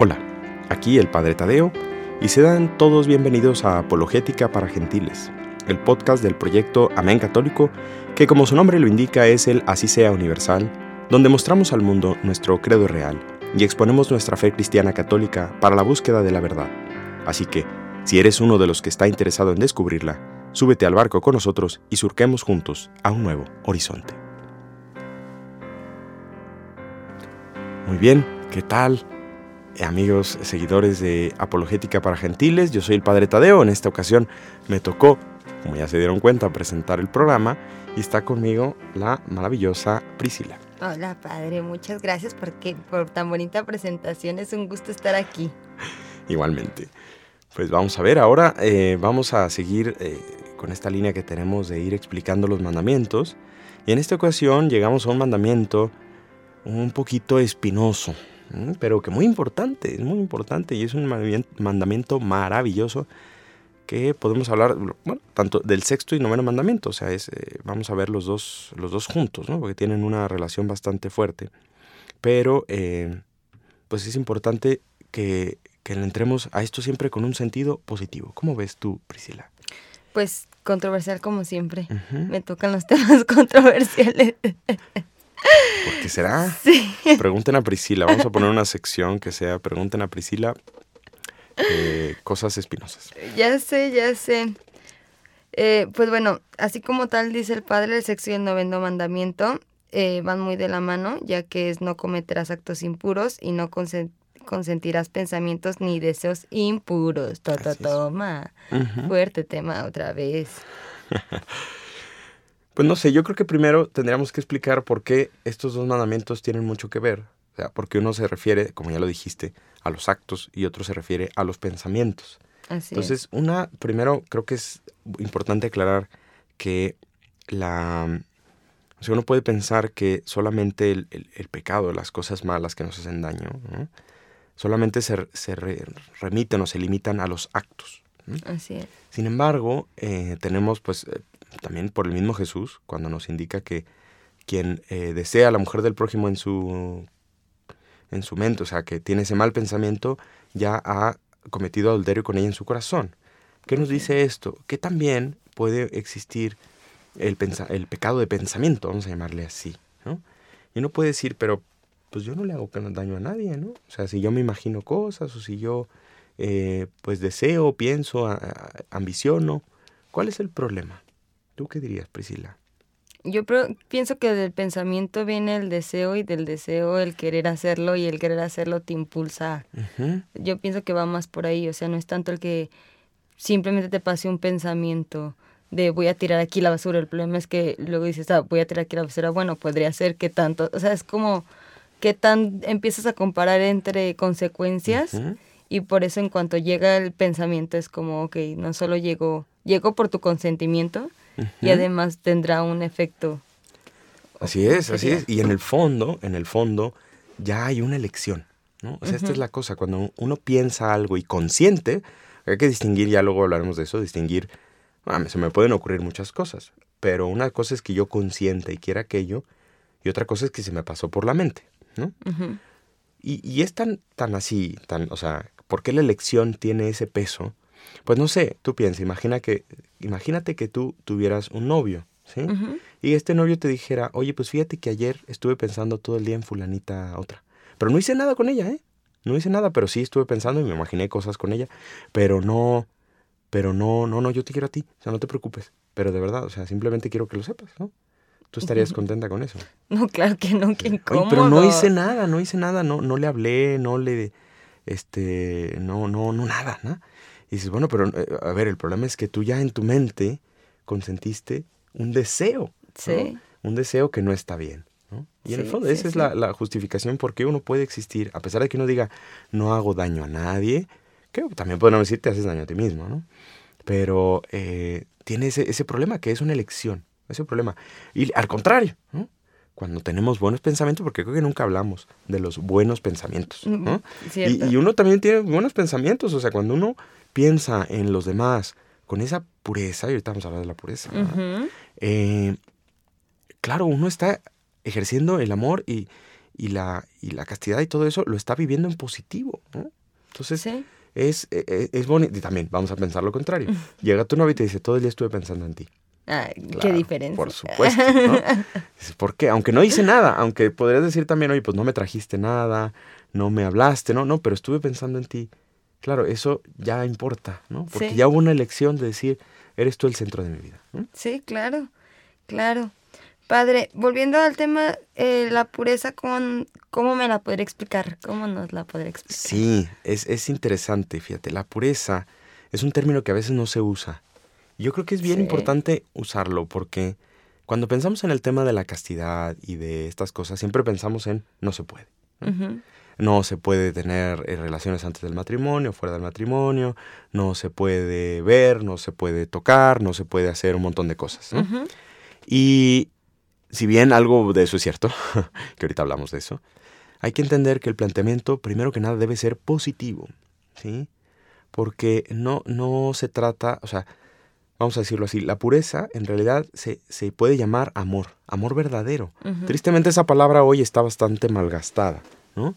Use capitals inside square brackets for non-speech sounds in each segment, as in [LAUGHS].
Hola, aquí el Padre Tadeo y sean todos bienvenidos a Apologética para Gentiles, el podcast del proyecto Amén Católico que como su nombre lo indica es el Así sea Universal, donde mostramos al mundo nuestro credo real y exponemos nuestra fe cristiana católica para la búsqueda de la verdad. Así que, si eres uno de los que está interesado en descubrirla, súbete al barco con nosotros y surquemos juntos a un nuevo horizonte. Muy bien, ¿qué tal? Amigos, seguidores de Apologética para Gentiles, yo soy el Padre Tadeo. En esta ocasión me tocó, como ya se dieron cuenta, presentar el programa y está conmigo la maravillosa Priscila. Hola, Padre, muchas gracias porque, por tan bonita presentación. Es un gusto estar aquí. Igualmente. Pues vamos a ver, ahora eh, vamos a seguir eh, con esta línea que tenemos de ir explicando los mandamientos. Y en esta ocasión llegamos a un mandamiento un poquito espinoso, pero que muy importante, es muy importante y es un mandamiento maravilloso que podemos hablar, bueno, tanto del sexto y noveno mandamiento, o sea, es, eh, vamos a ver los dos, los dos juntos, ¿no? porque tienen una relación bastante fuerte, pero eh, pues es importante que, que entremos a esto siempre con un sentido positivo. ¿Cómo ves tú, Priscila? Pues controversial como siempre. Me tocan los [LAUGHS] temas controversiales. ¿Por qué será? [LAUGHS] Sí. Pregunten a Priscila. Vamos a poner una sección que sea Pregunten a Priscila eh, cosas espinosas. Ya sé, ya sé. Eh, pues bueno, así como tal dice el Padre, el sexto y el noveno mandamiento eh, van muy de la mano, ya que es no cometerás actos impuros y no consentirás pensamientos ni deseos impuros. Toto, toma. Fuerte tema otra vez. [LAUGHS] Pues no sé, yo creo que primero tendríamos que explicar por qué estos dos mandamientos tienen mucho que ver. O sea, porque uno se refiere, como ya lo dijiste, a los actos y otro se refiere a los pensamientos. Así Entonces, una, primero creo que es importante aclarar que la... O sea, uno puede pensar que solamente el, pecado, las cosas malas que nos hacen daño, solamente se, se remiten o se limitan a los actos. Así es. Sin embargo, eh, tenemos pues eh, también por el mismo Jesús, cuando nos indica que quien eh, desea a la mujer del prójimo en su, en su mente, o sea, que tiene ese mal pensamiento, ya ha cometido adulterio con ella en su corazón. ¿Qué nos dice esto? Que también puede existir el, el pecado de pensamiento, vamos a llamarle así, ¿no? Y uno puede decir, pero pues yo no le hago daño a nadie, ¿no? O sea, si yo me imagino cosas o si yo eh, pues deseo, pienso, ambiciono, ¿cuál es el problema? ¿Tú qué dirías, Priscila? Yo pienso que del pensamiento viene el deseo y del deseo el querer hacerlo y el querer hacerlo te impulsa. Yo pienso que va más por ahí, o sea, no es tanto el que simplemente te pase un pensamiento de voy a tirar aquí la basura, el problema es que luego dices, ah, voy a tirar aquí la basura, bueno, podría ser que tanto, o sea, es como que tan empiezas a comparar entre consecuencias y por eso en cuanto llega el pensamiento es como, ok, no solo llegó, llegó por tu consentimiento, y además tendrá un efecto. Así es, así es. Y en el fondo, en el fondo, ya hay una elección, ¿no? O sea, esta es la cosa, cuando uno piensa algo y consciente, hay que distinguir, ya luego hablaremos de eso, distinguir, ah, se me pueden ocurrir muchas cosas, pero una cosa es que yo consciente y quiera aquello, y otra cosa es que se me pasó por la mente, ¿no? y, y, es tan, tan así, tan, o sea, ¿por qué la elección tiene ese peso? Pues no sé, tú piensas, imagina que, imagínate que tú tuvieras un novio, ¿sí? Y este novio te dijera, oye, pues fíjate que ayer estuve pensando todo el día en fulanita otra. Pero no hice nada con ella, ¿eh? No hice nada, pero sí estuve pensando y me imaginé cosas con ella. Pero no, pero no, no, no, yo te quiero a ti, o sea, no te preocupes. Pero de verdad, o sea, simplemente quiero que lo sepas, ¿no? ¿Tú estarías contenta con eso? No, claro que no, que incómodo. pero no hice nada, no hice nada, no, no le hablé, no le, este, no, no, no, nada, ¿no? Y dices, bueno, pero eh, a ver, el problema es que tú ya en tu mente consentiste un deseo. Sí. Un deseo que no está bien. ¿no? Y en el fondo, esa es la, justificación por qué uno puede existir, a pesar de que uno diga, no hago daño a nadie, que también podemos decir, te haces daño a ti mismo, ¿no? Pero eh, tiene ese, ese problema que es una elección, ese problema. Y al contrario, ¿no? Cuando tenemos buenos pensamientos, porque creo que nunca hablamos de los buenos pensamientos, ¿no? Y, y, uno también tiene buenos pensamientos, o sea, cuando uno piensa en los demás con esa pureza, y ahorita vamos a hablar de la pureza, eh, claro, uno está ejerciendo el amor y, y la, y la castidad y todo eso lo está viviendo en positivo. ¿no? Entonces, es, e, e, es, bonito. Y también, vamos a pensar lo contrario. Llega tu novio y te dice, todo el día estuve pensando en ti. Qué diferencia. Por supuesto. ¿no? [LAUGHS] ¿Por qué? Aunque no hice nada, aunque podrías decir también, oye, pues no me trajiste nada, no me hablaste, no, no, pero estuve pensando en ti. Claro, eso ya importa, ¿no? Porque ya hubo una elección de decir, eres tú el centro de mi vida. Sí, claro, claro. Padre, volviendo al tema, eh, la pureza, ¿cómo, ¿cómo me la podría explicar? ¿Cómo nos la podría explicar? Sí, es, es interesante, fíjate, la pureza es un término que a veces no se usa. Yo creo que es bien importante usarlo porque cuando pensamos en el tema de la castidad y de estas cosas, siempre pensamos en no se puede. No, se puede tener eh, relaciones antes del matrimonio, fuera del matrimonio, no se puede ver, no se puede tocar, no se puede hacer un montón de cosas. Y si bien algo de eso es cierto, [LAUGHS] que ahorita hablamos de eso, hay que entender que el planteamiento, primero que nada, debe ser positivo, ¿sí? Porque no, no se trata, o sea, vamos a decirlo así, la pureza en realidad se, se puede llamar amor, amor verdadero. Tristemente esa palabra hoy está bastante malgastada, ¿no?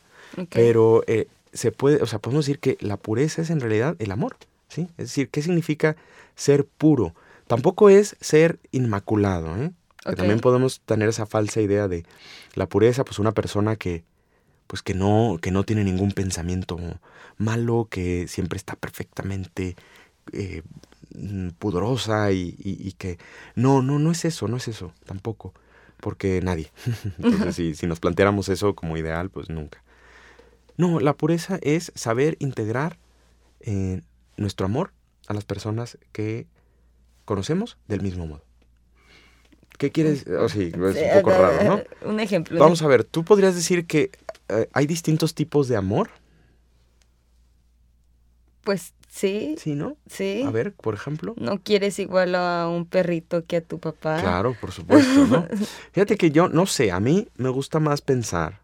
Pero eh, se puede, o sea, podemos decir que la pureza es en realidad el amor, ¿sí? Es decir, ¿qué significa ser puro? Tampoco es ser inmaculado, ¿eh? también podemos tener esa falsa idea de la pureza, pues una persona que, pues que no, que no tiene ningún pensamiento malo, que siempre está perfectamente eh, pudorosa y, y, que no, no, no es eso, no es eso, tampoco, porque nadie. [LAUGHS] Entonces, si, si nos planteáramos eso como ideal, pues nunca. No, la pureza es saber integrar eh, nuestro amor a las personas que conocemos del mismo modo. ¿Qué quieres? Oh, sí, es un poco raro, ¿no? Un ejemplo. Vamos a ver, ¿tú podrías decir que eh, hay distintos tipos de amor? Pues sí. Sí, ¿no? Sí. A ver, por ejemplo. No quieres igual a un perrito que a tu papá. Claro, por supuesto, ¿no? [LAUGHS] Fíjate que yo, no sé, a mí me gusta más pensar,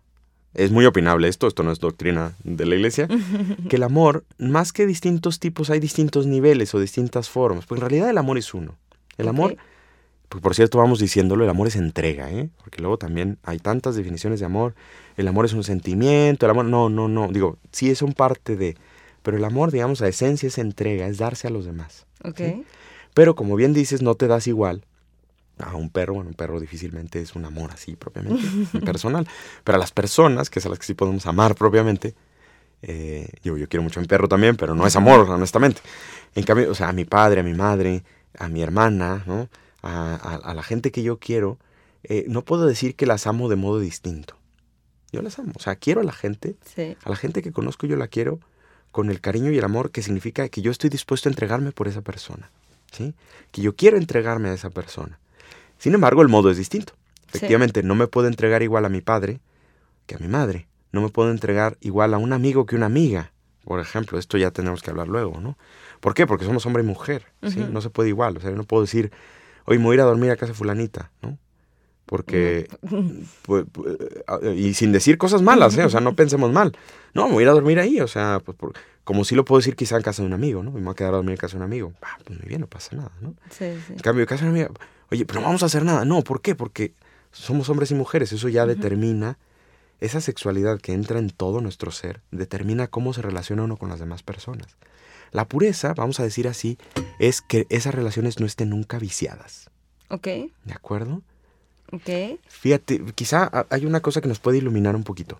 es muy opinable esto, esto no es doctrina de la iglesia, [LAUGHS] que el amor, más que distintos tipos, hay distintos niveles o distintas formas, porque en realidad el amor es uno. El amor pues, por cierto, vamos diciéndolo, el amor es entrega, ¿eh? Porque luego también hay tantas definiciones de amor. El amor es un sentimiento, el amor, no, no, no, digo, sí es un parte de, pero el amor, digamos, la esencia es entrega, es darse a los demás. Ok. Pero como bien dices, no te das igual a un perro, bueno, un perro difícilmente es un amor así propiamente, [LAUGHS] personal, pero a las personas, que es a las que sí podemos amar propiamente, eh, yo, yo quiero mucho a mi perro también, pero no es amor, honestamente. En cambio, o sea, a mi padre, a mi madre, a mi hermana, ¿no? a, la gente que yo quiero, eh, no puedo decir que las amo de modo distinto. Yo las amo. O sea, quiero a la gente, a la gente que conozco yo la quiero con el cariño y el amor que significa que yo estoy dispuesto a entregarme por esa persona. ¿sí? Que yo quiero entregarme a esa persona. Sin embargo, el modo es distinto. Efectivamente, no me puedo entregar igual a mi padre que a mi madre. No me puedo entregar igual a un amigo que una amiga. Por ejemplo, esto ya tenemos que hablar luego, ¿no? ¿Por qué? Porque somos hombre y mujer, ¿sí? No se puede igual. O sea, yo no puedo decir, hoy me voy a ir a dormir a casa fulanita, ¿no? Porque, pues, pues, y sin decir cosas malas, ¿eh? O sea, no pensemos mal. No, me voy a ir a dormir ahí, o sea, pues, como si lo puedo decir quizá en casa de un amigo, ¿no? Me voy a quedar a dormir en casa de un amigo. Ah, pues muy bien, no pasa nada, ¿no? Sí, sí. En cambio, en casa de una amiga, oye, pero no vamos a hacer nada. No, ¿por qué? Porque somos hombres y mujeres, eso ya determina, esa sexualidad que entra en todo nuestro ser, determina cómo se relaciona uno con las demás personas. La pureza, vamos a decir así, es que esas relaciones no estén nunca viciadas. Ok. ¿De acuerdo? Ok. Fíjate, quizá hay una cosa que nos puede iluminar un poquito.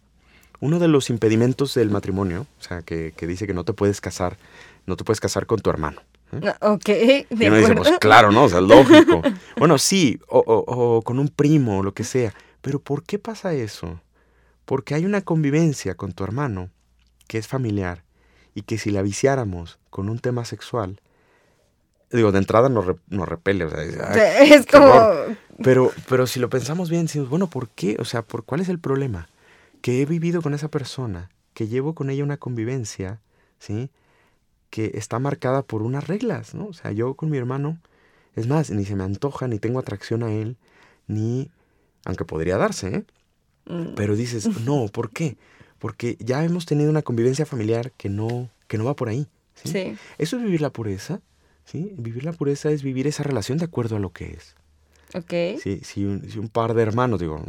Uno de los impedimentos del matrimonio, o sea, que, dice que no te puedes casar, no te puedes casar con tu hermano. ¿eh? Ah, ok, de y uno dice, pues claro, ¿no? O sea, lógico. [LAUGHS] bueno, sí, o, o con un primo, o lo que sea. Pero ¿por qué pasa eso? Porque hay una convivencia con tu hermano que es familiar y que si la viciáramos con un tema sexual, digo, de entrada nos, repele, o sea, es como... Pero, pero si lo pensamos bien, decimos, bueno, ¿por qué? O sea, ¿por cuál es el problema? Que he vivido con esa persona, que llevo con ella una convivencia, ¿sí? Que está marcada por unas reglas, ¿no? O sea, yo con mi hermano, es más, ni se me antoja, ni tengo atracción a él, ni, aunque podría darse, ¿eh? Mm. Pero dices, [LAUGHS] no, ¿por qué? porque ya hemos tenido una convivencia familiar que no, que no va por ahí. ¿sí? Eso es vivir la pureza. ¿Sí? Vivir la pureza es vivir esa relación de acuerdo a lo que es. Ok. Si, si, un, si un par de hermanos, digo,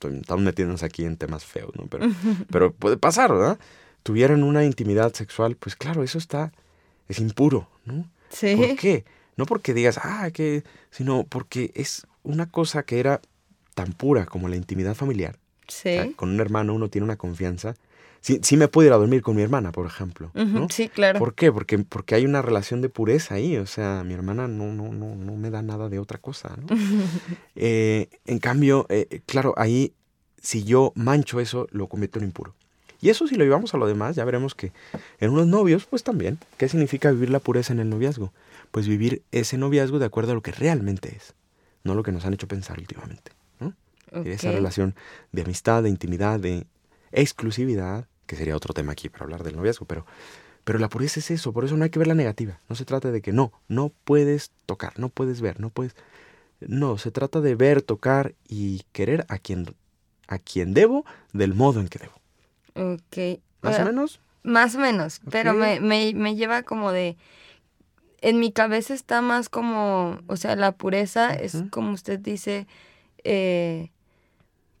estamos metiéndonos aquí en temas feos, ¿no? Pero, [LAUGHS] pero puede pasar, ¿verdad? Tuvieran una intimidad sexual, pues claro, eso está, es impuro, ¿no? Sí. ¿Por qué? No porque digas, ah, que, sino porque es una cosa que era tan pura como la intimidad familiar. Sí. con un hermano uno tiene una confianza. Sí, sí me puedo ir a dormir con mi hermana, por ejemplo. ¿no? Sí, claro. ¿Por qué? Porque, porque hay una relación de pureza ahí. O sea, mi hermana no, no, no, no me da nada de otra cosa. ¿no? [LAUGHS] eh, en cambio, eh, claro, ahí si yo mancho eso, lo convierto en impuro. Y eso si lo llevamos a lo demás, ya veremos que en unos novios, pues también. ¿Qué significa vivir la pureza en el noviazgo? Pues vivir ese noviazgo de acuerdo a lo que realmente es, no lo que nos han hecho pensar últimamente. ¿no? Esa relación de amistad, de intimidad, de exclusividad, que sería otro tema aquí para hablar del noviazgo, pero, pero la pureza es eso, por eso no hay que ver la negativa. No se trata de que no, no puedes tocar, no puedes ver, no puedes... No, se trata de ver, tocar y querer a quien, a quien debo del modo en que debo. Ok. ¿Más o menos? Más o menos, pero me, me, me, lleva como de... En mi cabeza está más como, o sea, la pureza es como usted dice, eh,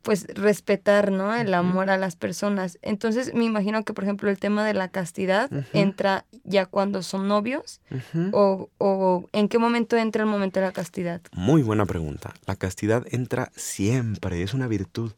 pues respetar, ¿no? El amor a las personas. Entonces me imagino que, por ejemplo, el tema de la castidad entra ya cuando son novios o, o en qué momento entra el momento de la castidad. Muy buena pregunta. La castidad entra siempre, es una virtud,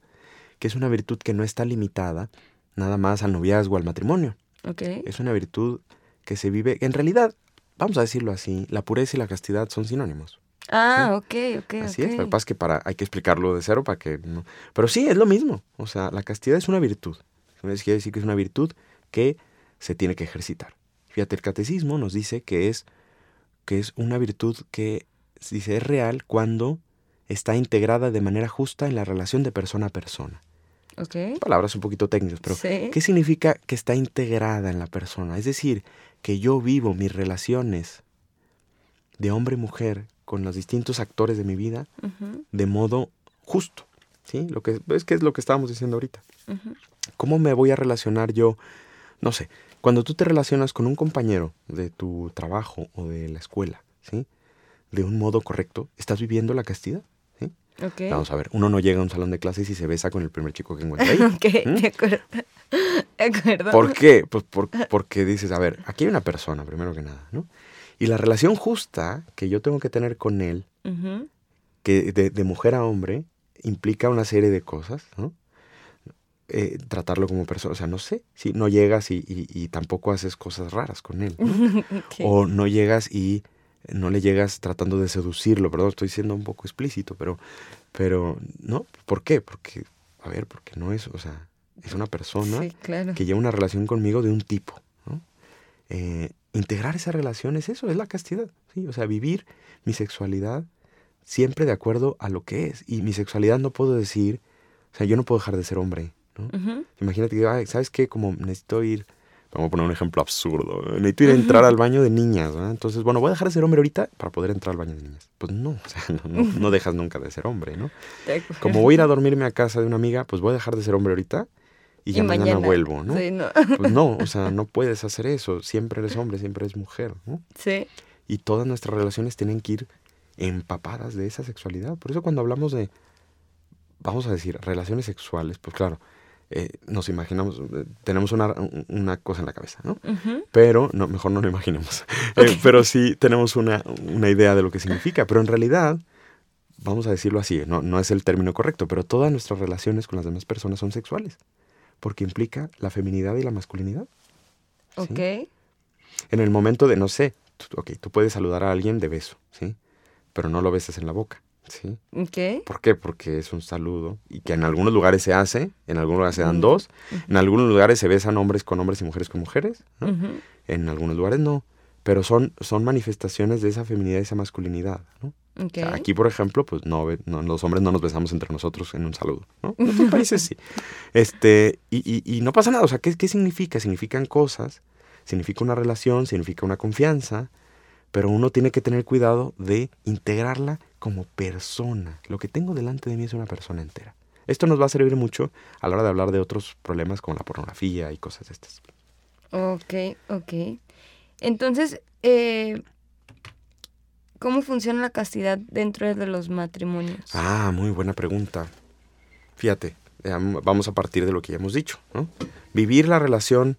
que es una virtud que no está limitada nada más al noviazgo, al matrimonio. Okay. Es una virtud que se vive, en realidad, vamos a decirlo así, la pureza y la castidad son sinónimos. Ah, ok, ok. Así okay. es, lo que pasa es que para, hay que explicarlo de cero para que no. Pero sí, es lo mismo. O sea, la castidad es una virtud. Quiere decir que es una virtud que se tiene que ejercitar. Fíjate, el catecismo nos dice que es, que es una virtud que dice es real cuando está integrada de manera justa en la relación de persona a persona. Okay. Palabras un poquito técnicas, pero Sí. ¿qué significa que está integrada en la persona? Es decir, que yo vivo mis relaciones de hombre y mujer con los distintos actores de mi vida de modo justo. ¿sí? Lo que, es que es lo que estábamos diciendo ahorita. ¿Cómo me voy a relacionar yo? No sé, cuando tú te relacionas con un compañero de tu trabajo o de la escuela, ¿sí? De un modo correcto, ¿estás viviendo la castidad? ¿sí? Ok. Vamos a ver, uno no llega a un salón de clases y se besa con el primer chico que encuentra ahí. [LAUGHS] Ok, ¿Mm? de acuerdo. [LAUGHS] De acuerdo. ¿Por qué? Pues por- porque dices, a ver, aquí hay una persona, primero que nada, ¿no? Y la relación justa que yo tengo que tener con él, que de, de mujer a hombre, implica una serie de cosas, ¿no? Eh, tratarlo como persona, o sea, no sé, si no llegas y, y- y tampoco haces cosas raras con él, ¿no? [LAUGHS] o no llegas y no le llegas tratando de seducirlo, perdón, estoy siendo un poco explícito, pero, pero, ¿no? ¿Por qué? Porque, a ver, porque no es, o sea, es una persona Sí, claro. que lleva una relación conmigo de un tipo. ¿no? Eh, integrar esa relación es eso, es la castidad. ¿sí? O sea, vivir mi sexualidad siempre de acuerdo a lo que es. Y mi sexualidad no puedo decir, o sea, yo no puedo dejar de ser hombre. ¿no? Imagínate que, ¿sabes qué? Como necesito ir, vamos a poner un ejemplo absurdo, necesito ir a entrar al baño de niñas. Entonces, bueno, voy a dejar de ser hombre ahorita para poder entrar al baño de niñas. Pues no, [LAUGHS] o sea, no, no- no dejas nunca de ser hombre, ¿no? [LAUGHS] Como voy a ir a dormirme a casa de una amiga, pues voy a dejar de ser hombre ahorita y ya mañana, vuelvo, ¿no? Sí, no. Pues no, o sea, [LAUGHS] no puedes hacer eso. Siempre eres hombre, siempre eres mujer, ¿no? Sí. Y todas nuestras relaciones tienen que ir empapadas de esa sexualidad. Por eso cuando hablamos de, vamos a decir, relaciones sexuales, pues claro, eh, nos imaginamos, eh, tenemos una, una cosa en la cabeza, ¿no? Pero, no, mejor no lo imaginemos. [LAUGHS] Eh, pero sí tenemos una, una idea de lo que significa. Pero en realidad, vamos a decirlo así, no, no es el término correcto, pero todas nuestras relaciones con las demás personas son sexuales. Porque implica la feminidad y la masculinidad. Ok. En el momento de, no sé, tú, ok, tú puedes saludar a alguien de beso, ¿sí? Pero no lo besas en la boca, ¿sí? Ok. ¿Por qué? Porque es un saludo y que en algunos lugares se hace, en algunos lugares se dan Mm, dos, en algunos lugares se besan hombres con hombres y mujeres con mujeres, ¿no? En algunos lugares no, pero son, son manifestaciones de esa feminidad y esa masculinidad, ¿no? ok. O sea, aquí, por ejemplo, pues no, los hombres no nos besamos entre nosotros en un saludo, ¿no? En otros [LAUGHS] países sí. Este, y, y- y no pasa nada, o sea, ¿qué, ¿qué significa? Significan cosas, significa una relación, significa una confianza, pero uno tiene que tener cuidado de integrarla como persona. Lo que tengo delante de mí es una persona entera. Esto nos va a servir mucho a la hora de hablar de otros problemas como la pornografía y cosas de estas. Ok, ok. Entonces, eh, ¿Cómo funciona la castidad dentro de los matrimonios? Ah, muy buena pregunta. Fíjate, vamos a partir de lo que ya hemos dicho, ¿no? Vivir la relación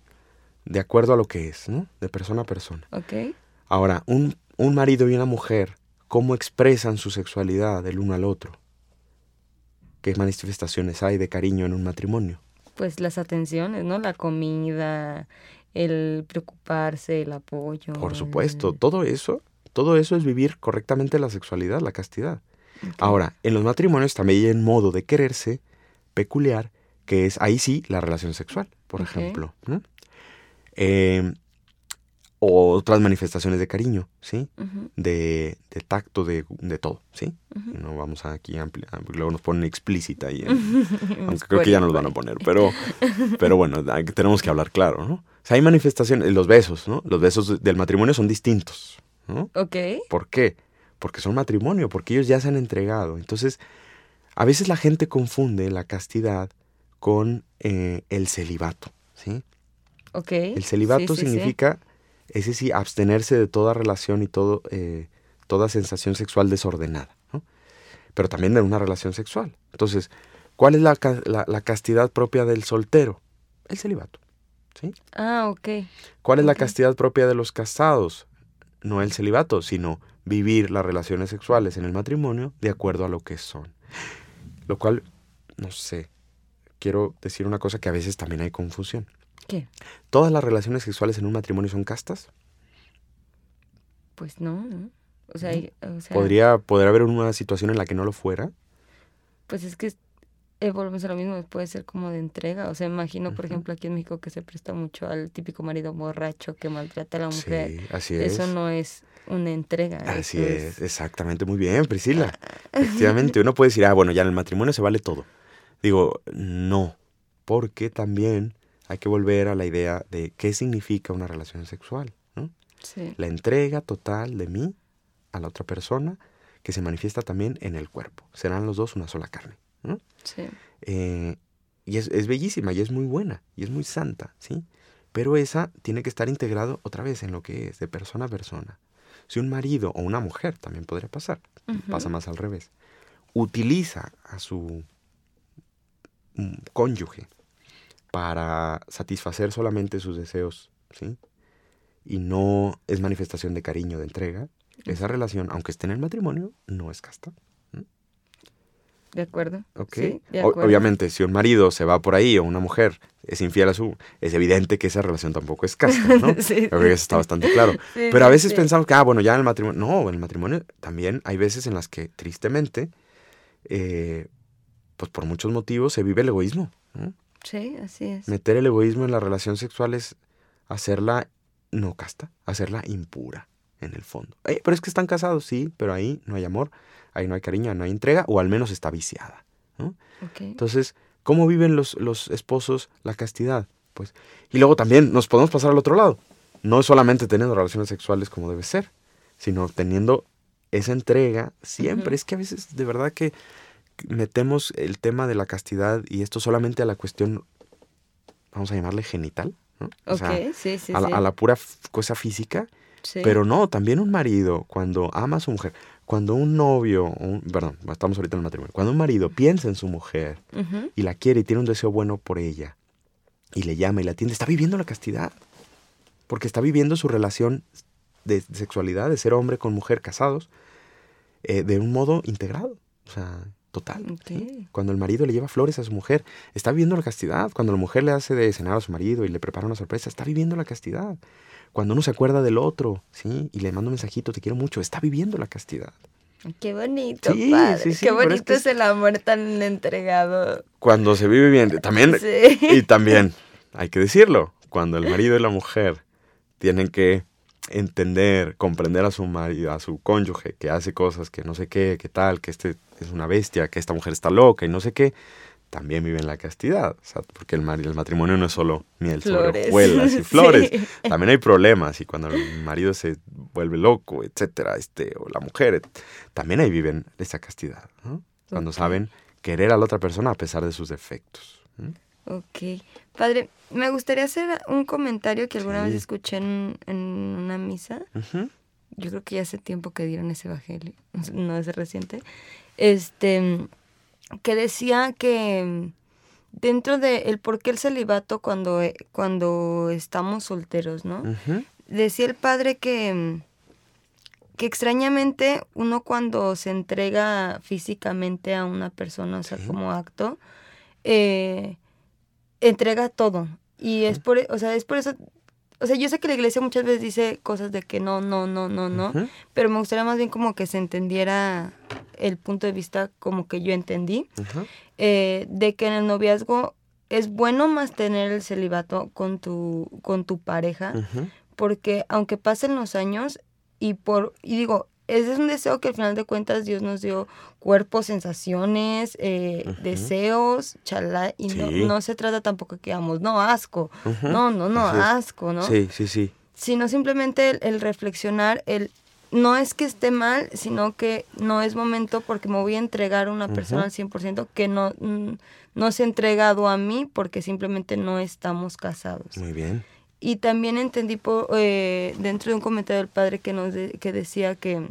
de acuerdo a lo que es, ¿no? De persona a persona. Ok. Ahora, un, un marido y una mujer, ¿cómo expresan su sexualidad del uno al otro? ¿Qué manifestaciones hay de cariño en un matrimonio? Pues las atenciones, ¿no? La comida, el preocuparse, el apoyo. Por supuesto, todo eso todo eso es vivir correctamente la sexualidad, la castidad. Ahora, en los matrimonios también hay un modo de quererse peculiar, que es ahí sí la relación sexual, por ejemplo. Em, o otras manifestaciones de cariño, ¿sí? de, tacto, de, todo, ¿sí? No vamos a aquí ampliar, luego nos ponen explícita ahí, [LAUGHS] aunque creo que ya nos van a poner, pero, pero bueno, tenemos que hablar claro, ¿no? O sea, hay manifestaciones, los besos, ¿no? Los besos del matrimonio son distintos, Ok. ¿Por qué? Porque son matrimonio, porque ellos ya se han entregado. Entonces, a veces la gente confunde la castidad con eh, el celibato, ¿sí? Ok. El celibato significa, ese sí, abstenerse de toda relación y todo, eh, toda sensación sexual desordenada, ¿no? Pero también de una relación sexual. Entonces, ¿cuál es la, la castidad propia del soltero? El celibato. ¿Sí? Ah, ok. ¿Cuál es la castidad propia de los casados? no el celibato, sino vivir las relaciones sexuales en el matrimonio de acuerdo a lo que son. Lo cual, no sé, quiero decir una cosa que a veces también hay confusión. ¿Qué? ¿Todas las relaciones sexuales en un matrimonio son castas? Pues no, O sea, ¿Podría, ¿Podría haber una situación en la que no lo fuera? Pues es que eh, volvemos a lo mismo, puede ser como de entrega. O sea, imagino, por ejemplo, aquí en México que se presta mucho al típico marido borracho que maltrata a la mujer. Sí, así es. Eso no es una entrega. Así es, exactamente, muy bien, Priscila. [LAUGHS] Efectivamente, uno puede decir, ah, bueno, ya en el matrimonio se vale todo. Digo, no, porque también hay que volver a la idea de qué significa una relación sexual, ¿no? Sí. La entrega total de mí a la otra persona que se manifiesta también en el cuerpo. Serán los dos una sola carne. Sí. Eh, y es, es, bellísima y es muy buena y es muy santa, ¿sí? Pero esa tiene que estar integrado otra vez en lo que es de persona a persona. Si un marido o una mujer, también podría pasar, pasa más al revés, utiliza a su mm, cónyuge para satisfacer solamente sus deseos, ¿sí? Y no es manifestación de cariño, de entrega, esa relación, aunque esté en el matrimonio, no es casta. De acuerdo. Ok. obviamente, si un marido se va por ahí o una mujer es infiel a su, es evidente que esa relación tampoco es casta, ¿no? [LAUGHS] sí, Creo que eso está bastante claro. [LAUGHS] Pero a veces pensamos que, ah, bueno, ya en el matrimonio. No, en el matrimonio también hay veces en las que, tristemente, eh, pues por muchos motivos se vive el egoísmo. Sí, así es. Meter el egoísmo en la relación sexual es hacerla no casta, hacerla impura, en el fondo. Eh, pero es que están casados, sí, pero ahí no hay amor ahí no hay cariño, no hay entrega, o al menos está viciada. Entonces, ¿cómo viven los, los esposos la castidad? Pues, y luego también nos podemos pasar al otro lado. No solamente teniendo relaciones sexuales como debe ser, sino teniendo esa entrega siempre. Es que a veces de verdad que metemos el tema de la castidad y esto solamente a la cuestión, vamos a llamarle genital, ¿no? sí, sí, a, la, a, la, pura cosa física. Pero no, también un marido, cuando ama a su mujer, cuando un novio, perdón, estamos ahorita en el matrimonio, cuando un marido piensa en su mujer y la quiere y tiene un deseo bueno por ella y le llama y la atiende, está viviendo la castidad. Porque está viviendo su relación de sexualidad, de ser hombre con mujer casados, eh, de un modo integrado. O sea, total. Cuando el marido le lleva flores a su mujer, está viviendo la castidad. Cuando la mujer le hace de cenar a su marido y le prepara una sorpresa, está viviendo la castidad. Cuando uno se acuerda del otro, ¿sí? Y le manda un mensajito, te quiero mucho, está viviendo la castidad. Qué bonito, padre. Qué bonito es, el amor tan entregado. Cuando se vive bien, también, y también, hay que decirlo, cuando el marido y la mujer tienen que entender, comprender a su marido, a su cónyuge, que hace cosas que no sé qué, qué tal, que este es una bestia, que esta mujer está loca y no sé qué, también viven la castidad, porque el, el, matrimonio no es solo miel sobre hojuelas y [LAUGHS] flores, también hay problemas y cuando el marido se vuelve loco, etcétera, este, o la mujer, también ahí viven esa castidad, cuando saben querer a la otra persona a pesar de sus defectos. Ok. Padre, me gustaría hacer un comentario que alguna vez escuché en, una misa. Yo creo que ya hace tiempo que dieron ese evangelio, [LAUGHS] no es reciente, este, que decía que dentro de el por qué el celibato cuando, cuando estamos solteros, ¿no? Decía el padre que, que extrañamente uno cuando se entrega físicamente a una persona, o sea, como acto, eh, entrega todo. Y es por, o sea, es por eso o sea, yo sé que la iglesia muchas veces dice cosas de que no, no, no, no, no, pero me gustaría más bien como que se entendiera el punto de vista como que yo entendí, eh, de que en el noviazgo es bueno mantener el celibato con tu, con tu pareja, porque aunque pasen los años y por, y digo, ese es un deseo que al final de cuentas Dios nos dio cuerpos, sensaciones, eh, deseos, chalá, y no, se trata tampoco que digamos, no, asco, no, no, no, asco, ¿no? Sí, sí, sí. Sino simplemente el, reflexionar, el no es que esté mal, sino que no es momento porque me voy a entregar a una persona al 100% que no, no se ha entregado a mí porque simplemente no estamos casados. Muy bien. Y también entendí por, eh, dentro de un comentario del padre que, nos que decía que,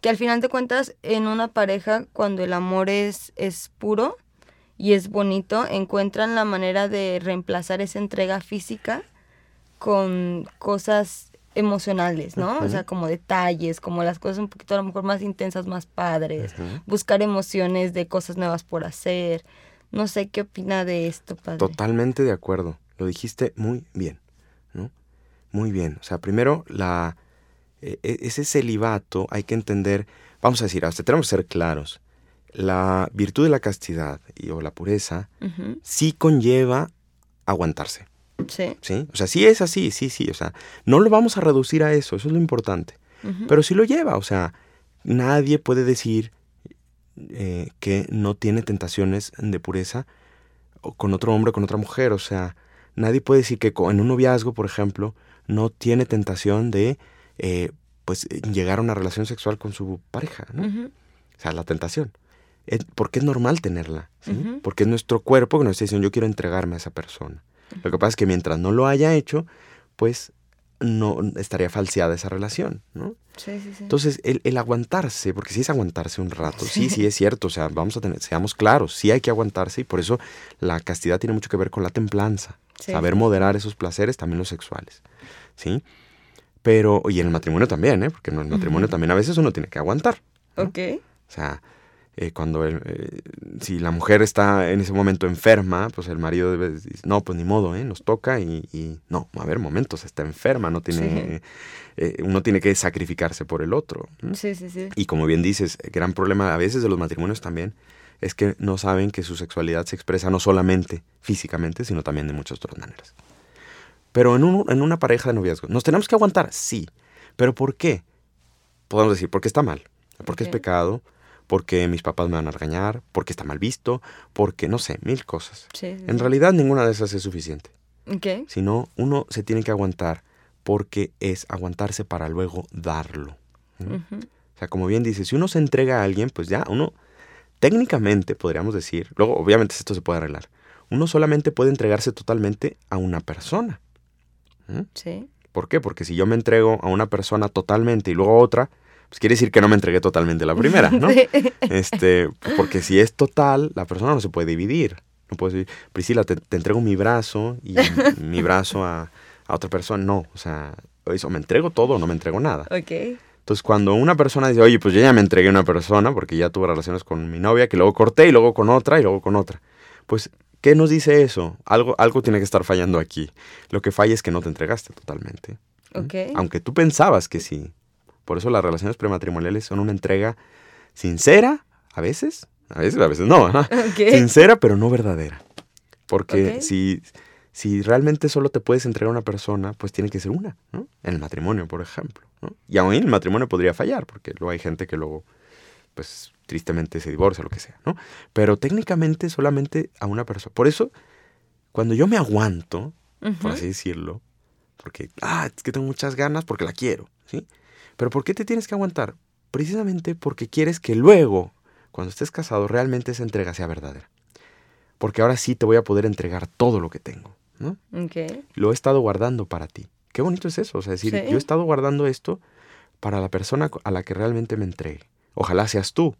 que al final de cuentas en una pareja cuando el amor es, es puro y es bonito, encuentran la manera de reemplazar esa entrega física con cosas emocionales, ¿no? O sea, como detalles, como las cosas un poquito a lo mejor más intensas, más padres, buscar emociones de cosas nuevas por hacer. No sé qué opina de esto, padre. Totalmente de acuerdo. Lo dijiste muy bien, ¿no? Muy bien. O sea, primero, la, e, e, ese celibato hay que entender, vamos a decir, hasta tenemos que ser claros. La virtud de la castidad y, o la pureza sí conlleva aguantarse. Sí. sí. O sea, sí es así, sí, sí. O sea, no lo vamos a reducir a eso, eso es lo importante. Pero sí lo lleva, o sea, nadie puede decir eh, que no tiene tentaciones de pureza con otro hombre, con otra mujer. O sea, nadie puede decir que en un noviazgo, por ejemplo, no tiene tentación de eh, pues llegar a una relación sexual con su pareja, ¿no? O sea, la tentación. porque es normal tenerla, ¿sí? Porque es nuestro cuerpo que nos está diciendo, yo quiero entregarme a esa persona. Lo que pasa es que mientras no lo haya hecho, pues no estaría falseada esa relación, ¿no? Sí, sí, sí. Entonces, el, aguantarse, porque sí es aguantarse un rato, sí, sí es cierto, o sea, vamos a tener, seamos claros, sí hay que aguantarse y por eso la castidad tiene mucho que ver con la templanza, saber moderar esos placeres, también los sexuales, ¿sí? Pero, y en el matrimonio también, ¿eh? Porque en el matrimonio también a veces uno tiene que aguantar. Ok. O sea, eh, cuando eh, si la mujer está en ese momento enferma, pues el marido debe decir, no, pues ni modo, ¿eh? nos toca y, no, a ver, momentos, está enferma, no tiene, [LAUGHS] eh, uno tiene que sacrificarse por el otro. Sí, sí, sí. Y como bien dices, el gran problema a veces de los matrimonios también es que no saben que su sexualidad se expresa no solamente físicamente, sino también de muchas otras maneras. Pero en, un, en una pareja de noviazgo, ¿nos tenemos que aguantar? Sí. ¿Pero por qué? Podemos decir, porque está mal, porque es pecado, porque mis papás me van a regañar, porque está mal visto, porque no sé, mil cosas. en realidad ninguna de esas es suficiente. Okay. Sino uno se tiene que aguantar porque es aguantarse para luego darlo. O sea, como bien dice, si uno se entrega a alguien, pues ya uno técnicamente podríamos decir, luego obviamente esto se puede arreglar, uno solamente puede entregarse totalmente a una persona. Sí. ¿Por qué? Porque si yo me entrego a una persona totalmente y luego a otra, pues quiere decir que no me entregué totalmente la primera, ¿no? [LAUGHS] Este, porque si es total, la persona no se puede dividir. No puedo decir, Priscila, te, entrego mi brazo y [LAUGHS] mi brazo a, otra persona. No, o sea, o me entrego todo o no me entrego nada. Ok. Entonces, cuando una persona dice, oye, pues yo ya me entregué a una persona porque ya tuve relaciones con mi novia, que luego corté y luego con otra y luego con otra. Pues, ¿qué nos dice eso? Algo, algo tiene que estar fallando aquí. Lo que falla es que no te entregaste totalmente. Okay. Aunque tú pensabas que sí. Por eso las relaciones prematrimoniales son una entrega sincera, a veces, a veces, a veces no, [LAUGHS] sincera pero no verdadera. Porque si, si realmente solo te puedes entregar a una persona, pues tiene que ser una, ¿no? En el matrimonio, por ejemplo. ¿no? Y aún el matrimonio podría fallar, porque luego hay gente que luego, pues tristemente se divorcia o lo que sea, ¿no? Pero técnicamente solamente a una persona. Por eso, cuando yo me aguanto, por así decirlo, porque, ah, es que tengo muchas ganas porque la quiero, ¿sí? Pero ¿por qué te tienes que aguantar? Precisamente porque quieres que luego, cuando estés casado, realmente esa entrega sea verdadera. Porque ahora sí te voy a poder entregar todo lo que tengo. ¿no? Okay. Lo he estado guardando para ti. Qué bonito es eso. O sea, decir, yo he estado guardando esto para la persona a la que realmente me entregue. Ojalá seas tú,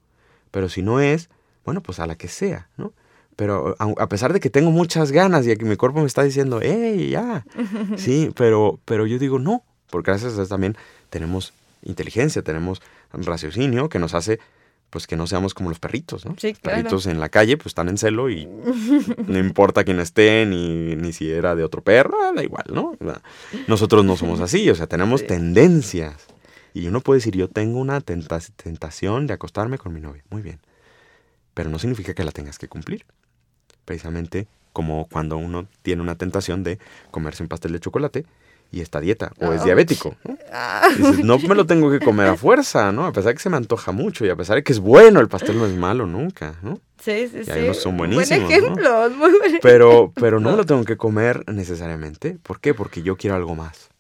pero si no es, bueno, pues a la que sea, ¿no? Pero a pesar de que tengo muchas ganas y que mi cuerpo me está diciendo, ¡hey, ya! [LAUGHS] Sí, pero, pero yo digo no, porque gracias a eso también tenemos inteligencia, tenemos raciocinio que nos hace pues que no seamos como los perritos, ¿no? Sí, claro. Perritos en la calle pues están en celo y [LAUGHS] no importa quién esté ni, ni si era de otro perro, da igual, ¿no? Nosotros no somos así, o sea, tenemos tendencias. Y uno puede decir, yo tengo una tentación de acostarme con mi novia. Muy bien. Pero no significa que la tengas que cumplir. Precisamente como cuando uno tiene una tentación de comerse un pastel de chocolate y está dieta o es diabético. ¿no? Dices, no me lo tengo que comer a fuerza, ¿no? A pesar de que se me antoja mucho y a pesar de que es bueno, el pastel no es malo nunca, ¿no? Sí, sí, y sí. algunos son buenísimos. Buen ejemplo, ¿no? muy buen Pero, pero no me lo tengo que comer necesariamente. ¿Por qué? Porque yo quiero algo más.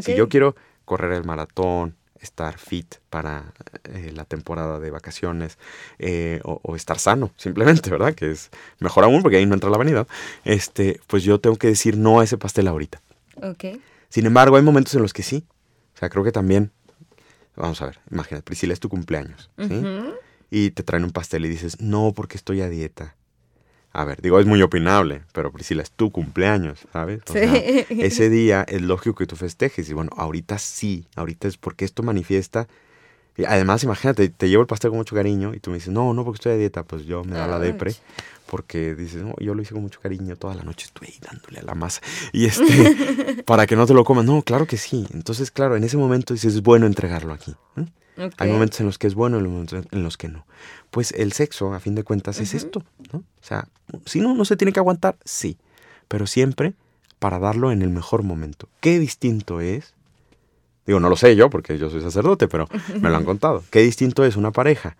Si yo quiero correr el maratón, estar fit para eh, la temporada de vacaciones eh, o, o, estar sano, simplemente, ¿verdad? Que es mejor aún porque ahí no entra la vanidad. Este, pues yo tengo que decir no a ese pastel ahorita. Ok. Sin embargo, hay momentos en los que sí. O sea, creo que también, vamos a ver, imagínate, Priscila es tu cumpleaños, ¿sí? Uh -huh. Y te traen un pastel y dices, no, porque estoy a dieta. A ver, digo, es muy opinable, pero Priscila, es tu cumpleaños, ¿sabes? O sí. sea, ese día es lógico que tú festejes. Y bueno, ahorita sí, ahorita es porque esto manifiesta. Y además, imagínate, te llevo el pastel con mucho cariño y tú me dices, no, no, porque estoy a dieta. Pues yo me da la depre, porque dices, no, yo lo hice con mucho cariño, toda la noche estuve ahí dándole a la masa. Y este, [LAUGHS] para que no te lo comas, no, claro que sí. Entonces, claro, en ese momento dices, es bueno entregarlo aquí. ¿eh? Okay. Hay momentos en los que es bueno y momentos en los que no. Pues el sexo, a fin de cuentas, uh -huh. es esto, ¿no? O sea, si no, no se tiene que aguantar, sí, pero siempre para darlo en el mejor momento. Qué distinto es, digo, no lo sé yo porque yo soy sacerdote, pero me lo han [LAUGHS] contado. Qué distinto es una pareja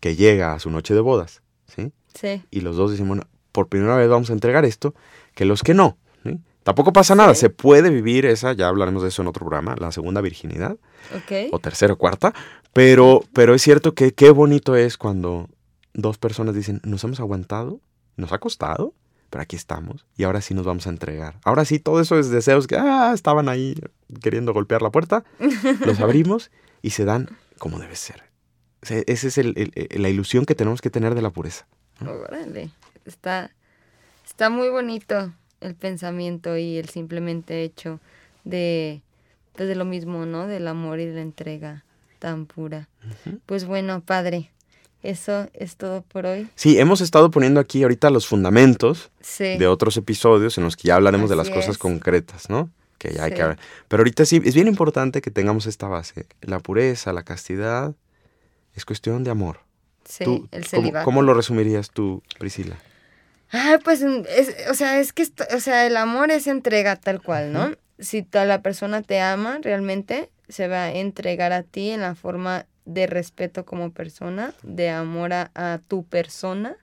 que llega a su noche de bodas, ¿sí? Sí. Y los dos dicen, bueno, por primera vez vamos a entregar esto, que los que no, ¿sí? Tampoco pasa nada, Sí. se puede vivir esa, ya hablaremos de eso en otro programa, la segunda virginidad, Ok. o tercera o cuarta, pero, pero es cierto que qué bonito es cuando dos personas dicen, nos hemos aguantado, nos ha costado, pero aquí estamos y ahora sí nos vamos a entregar. Ahora sí, todo eso es deseos que ah, estaban ahí queriendo golpear la puerta, [LAUGHS] los abrimos y se dan como debe ser. O sea, esa es el- el- el- la ilusión que tenemos que tener de la pureza. Órale. Está, está muy bonito el pensamiento y el simplemente hecho de, pues de lo mismo, ¿no? Del amor y de la entrega tan pura. Pues bueno, padre, eso es todo por hoy. Sí, hemos estado poniendo aquí ahorita los fundamentos Sí. de otros episodios en los que ya hablaremos de las cosas concretas, ¿no? Que ya hay Sí. que hablar. Pero ahorita sí, es bien importante que tengamos esta base. La pureza, la castidad, es cuestión de amor. Sí, Tú, el ¿cómo, celibato. cómo lo resumirías tú, Priscila? Ah, pues, mm, es, o sea, es que, esto- o sea, el amor es entrega tal cual, ¿no? Si toda la persona te ama, realmente se va a entregar a ti en la forma de respeto como persona, de amor a, a tu persona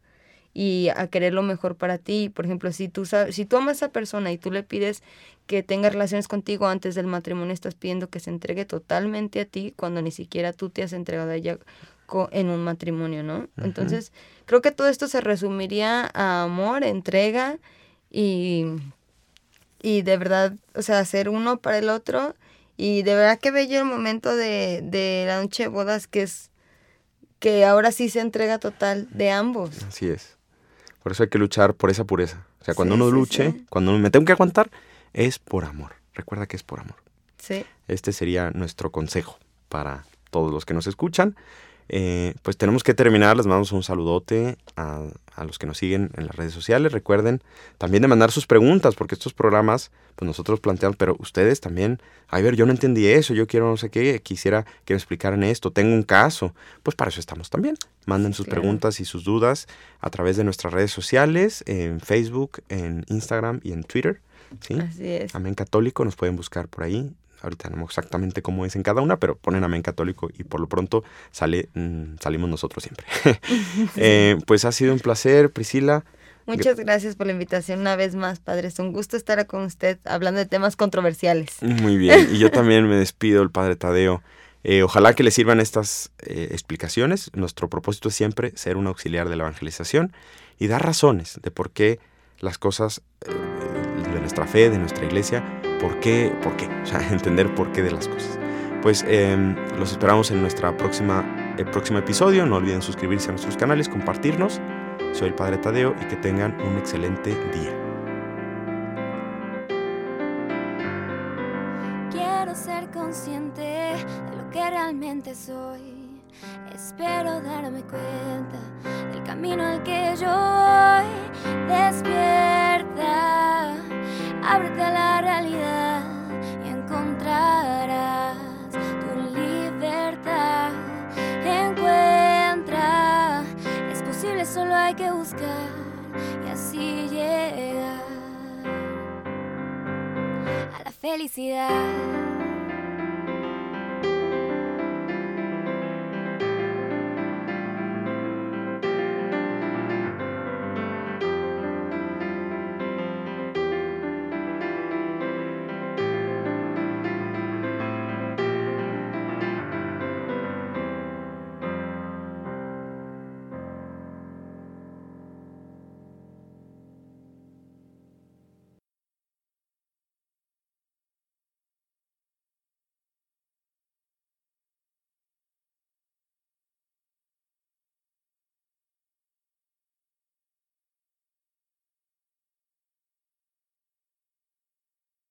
y a querer lo mejor para ti. Por ejemplo, si tú, sabes, si tú amas a esa persona y tú le pides que tenga relaciones contigo antes del matrimonio, estás pidiendo que se entregue totalmente a ti cuando ni siquiera tú te has entregado a ella en un matrimonio, ¿no? Entonces, creo que todo esto se resumiría a amor, entrega y, y de verdad, o sea, ser uno para el otro. Y de verdad que bello el momento de, de la noche de bodas, que es que ahora sí se entrega total de ambos. Así es. Por eso hay que luchar por esa pureza. O sea, cuando Sí, uno sí, luche, sí. cuando me tengo que aguantar, es por amor. Recuerda que es por amor. Sí, Este sería nuestro consejo para todos los que nos escuchan. Eh, pues tenemos que terminar, les mandamos un saludote a, a los que nos siguen en las redes sociales. Recuerden también de mandar sus preguntas, porque estos programas, pues nosotros planteamos, pero ustedes también, a ver, yo no entendí eso, yo quiero no sé qué, quisiera que me explicaran esto, tengo un caso. Pues para eso estamos también. Manden sus Claro. preguntas y sus dudas a través de nuestras redes sociales, en Facebook, en Instagram y en Twitter. ¿sí? así es. Amén Católico, nos pueden buscar por ahí. Ahorita no exactamente cómo es en cada una, pero ponen Amén Católico y por lo pronto sale, mm, salimos nosotros siempre. [LAUGHS] [LAUGHS] Eh, pues ha sido un placer, Priscila. Muchas gracias por la invitación una vez más, padre. Es un gusto estar con usted hablando de temas controversiales. Muy bien. Y yo [LAUGHS] también me despido, el Padre Tadeo. Eh, ojalá que le sirvan estas eh, explicaciones. Nuestro propósito es siempre ser un auxiliar de la evangelización y dar razones de por qué las cosas eh, de nuestra fe, de nuestra iglesia, por qué, por qué. O sea, [LAUGHS] entender por qué de las cosas. pues em, los esperamos en nuestra próxima, el próximo episodio. No olviden suscribirse a nuestros canales, compartirnos. Soy el Padre Tadeo y que tengan un excelente día. Quiero ser consciente de lo que realmente soy. Espero darme cuenta del camino al que yo voy. Despierta, ábrete a la realidad y encontrarás tu libertad. Encuentra, es posible, solo hay que buscar y así llegar a la felicidad.